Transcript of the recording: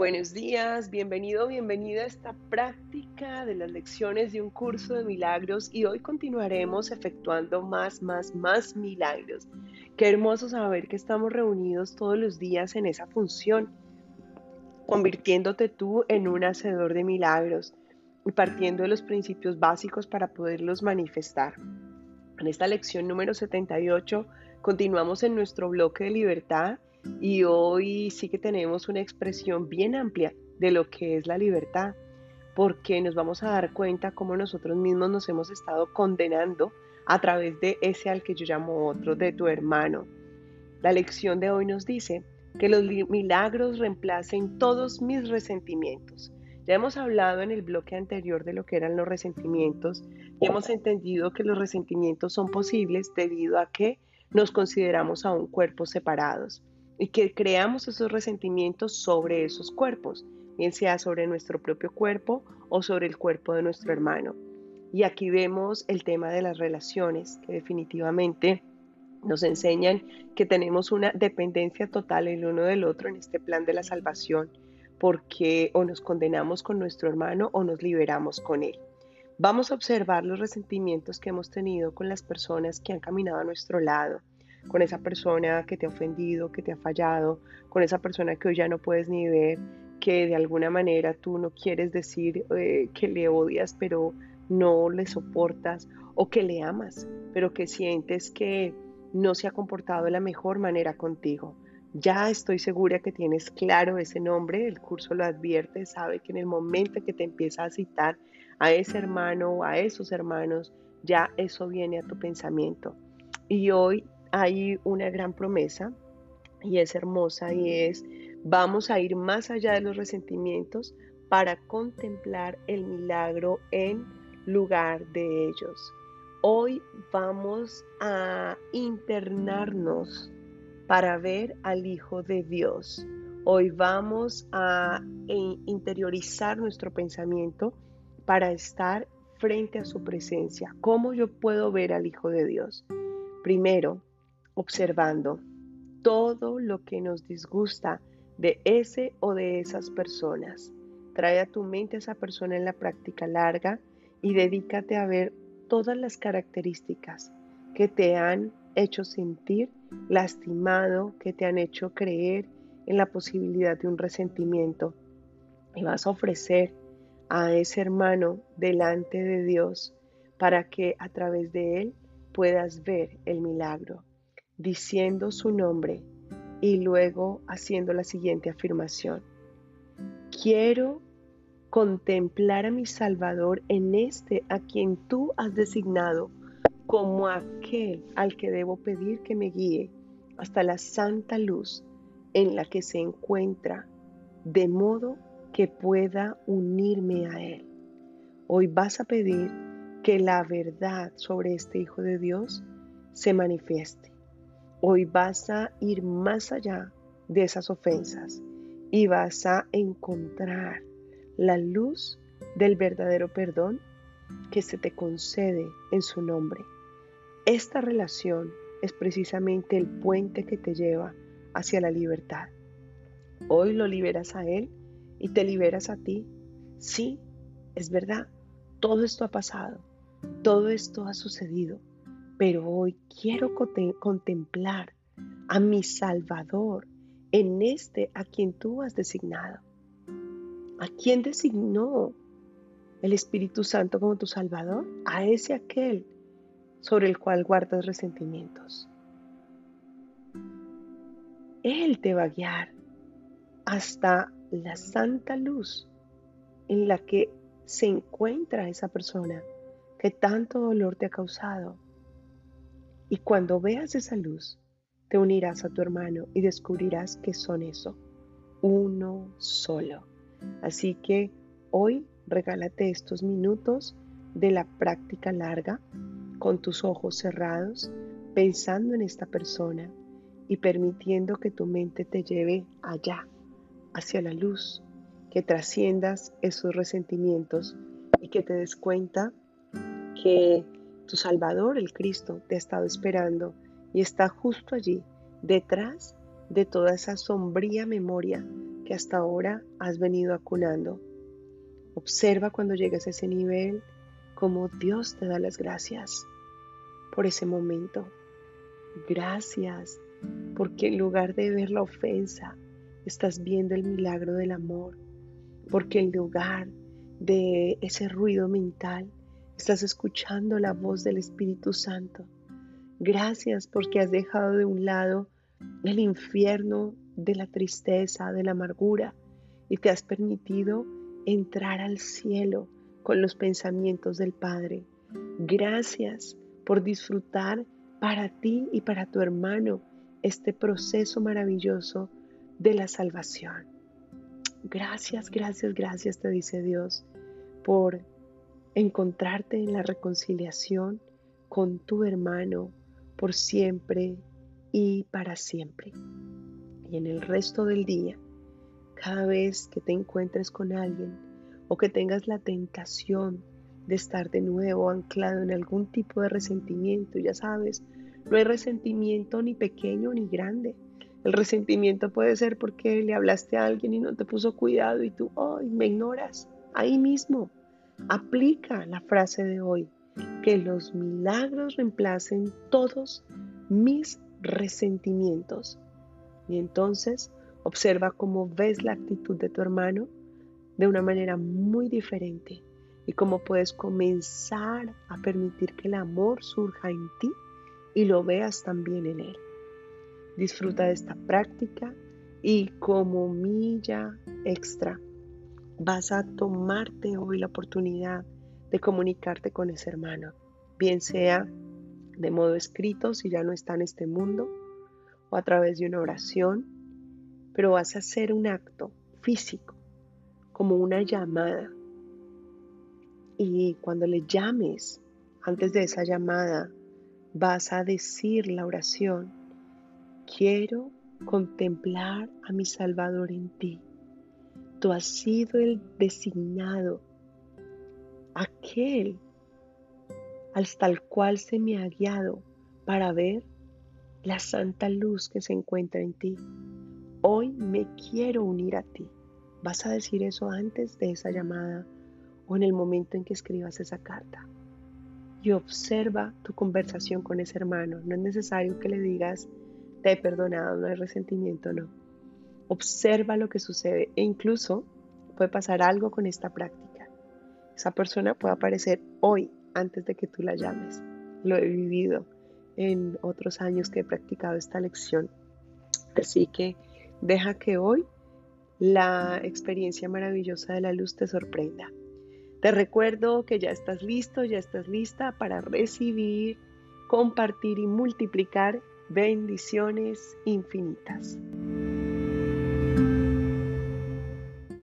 Buenos días, bienvenido, bienvenida a esta práctica de las lecciones de un curso de milagros y hoy continuaremos efectuando más, más, más milagros. Qué hermoso saber que estamos reunidos todos los días en esa función, convirtiéndote tú en un hacedor de milagros y partiendo de los principios básicos para poderlos manifestar. En esta lección número 78 continuamos en nuestro bloque de libertad y hoy sí que tenemos una expresión bien amplia de lo que es la libertad, porque nos vamos a dar cuenta cómo nosotros mismos nos hemos estado condenando a través de ese al que yo llamo otro, de tu hermano. La lección de hoy nos dice que los milagros reemplacen todos mis resentimientos. Ya hemos hablado en el bloque anterior de lo que eran los resentimientos y hemos entendido que los resentimientos son posibles debido a que nos consideramos a un cuerpo separados y que creamos esos resentimientos sobre esos cuerpos, bien sea sobre nuestro propio cuerpo o sobre el cuerpo de nuestro hermano. Y aquí vemos el tema de las relaciones, que definitivamente nos enseñan que tenemos una dependencia total el uno del otro en este plan de la salvación, porque o nos condenamos con nuestro hermano o nos liberamos con él. Vamos a observar los resentimientos que hemos tenido con las personas que han caminado a nuestro lado, con esa persona que te ha ofendido, que te ha fallado, con esa persona que hoy ya no puedes ni ver, que de alguna manera tú no quieres decir eh, que le odias, pero no le soportas, o que le amas, pero que sientes que no se ha comportado de la mejor manera contigo. Ya estoy segura que tienes claro ese nombre, el curso lo advierte, sabe que en el momento que te empieza a citar a ese hermano o a esos hermanos, ya eso viene a tu pensamiento. Y hoy hay una gran promesa y es hermosa y es vamos a ir más allá de los resentimientos para contemplar el milagro en lugar de ellos. Hoy vamos a internarnos para ver al Hijo de Dios. Hoy vamos a interiorizar nuestro pensamiento para estar frente a su presencia. ¿Cómo yo puedo ver al Hijo de Dios? Primero, observando todo lo que nos disgusta de ese o de esas personas. Trae a tu mente a esa persona en la práctica larga y dedícate a ver todas las características que te han hecho sentir lastimado, que te han hecho creer en la posibilidad de un resentimiento. Y vas a ofrecer a ese hermano delante de Dios para que a través de él puedas ver el milagro diciendo su nombre y luego haciendo la siguiente afirmación. Quiero contemplar a mi Salvador en este a quien tú has designado como aquel al que debo pedir que me guíe hasta la santa luz en la que se encuentra, de modo que pueda unirme a Él. Hoy vas a pedir que la verdad sobre este Hijo de Dios se manifieste Hoy vas a ir más allá de esas ofensas y vas a encontrar la luz del verdadero perdón que se te concede en su nombre. Esta relación es precisamente el puente que te lleva hacia la libertad. Hoy lo liberas a Él y te liberas a ti. Sí, es verdad, todo esto ha pasado, todo esto ha sucedido, pero hoy quiero contemplar a mi Salvador en este a quien tú has designado. ¿A quién designó el Espíritu Santo como tu Salvador? A ese aquel sobre el cual guardas resentimientos. Él te va a guiar hasta la santa luz en la que se encuentra esa persona que tanto dolor te ha causado y cuando veas esa luz, te unirás a tu hermano y descubrirás que son eso, uno solo. Así que hoy regálate estos minutos de la práctica larga con tus ojos cerrados, pensando en esta persona y permitiendo que tu mente te lleve allá, hacia la luz, que trasciendas esos resentimientos y que te des cuenta que tu Salvador, el Cristo, te ha estado esperando y está justo allí, detrás de toda esa sombría memoria que hasta ahora has venido acunando. Observa cuando llegues a ese nivel cómo Dios te da las gracias por ese momento. Gracias porque en lugar de ver la ofensa, estás viendo el milagro del amor. Porque en lugar de ese ruido mental, estás escuchando la voz del Espíritu Santo. Gracias porque has dejado de un lado el infierno de la tristeza, de la amargura, y te has permitido entrar al cielo con los pensamientos del Padre. Gracias por disfrutar para ti y para tu hermano este proceso maravilloso de la salvación. Gracias, gracias, gracias, te dice Dios, por encontrarte en la reconciliación con tu hermano por siempre y para siempre. Y en el resto del día, cada vez que te encuentres con alguien o que tengas la tentación de estar de nuevo anclado en algún tipo de resentimiento, ya sabes, no hay resentimiento ni pequeño ni grande. El resentimiento puede ser porque le hablaste a alguien y no te puso cuidado y tú, hoy me ignoras. Ahí mismo, aplica la frase de hoy, que los milagros reemplacen todos mis resentimientos. Y entonces observa cómo ves la actitud de tu hermano de una manera muy diferente y cómo puedes comenzar a permitir que el amor surja en ti y lo veas también en él. Disfruta de esta práctica y como milla extra vas a tomarte hoy la oportunidad de comunicarte con ese hermano, bien sea de modo escrito si ya no está en este mundo o a través de una oración, pero vas a hacer un acto físico, como una llamada. Y cuando le llames, antes de esa llamada, vas a decir la oración, quiero contemplar a mi Salvador en ti. Tú has sido el designado, aquel hasta el cual se me ha guiado para ver la santa luz que se encuentra en ti. Hoy me quiero unir a ti. Vas a decir eso antes de esa llamada o en el momento en que escribas esa carta. Y observa tu conversación con ese hermano. No es necesario que le digas, te he perdonado, no hay resentimiento, no. Observa lo que sucede e incluso puede pasar algo con esta práctica. Esa persona puede aparecer hoy antes de que tú la llames. Lo he vivido en otros años que he practicado esta lección. Así que deja que hoy la experiencia maravillosa de la luz te sorprenda. Te recuerdo que ya estás listo, ya estás lista para recibir, compartir y multiplicar bendiciones infinitas.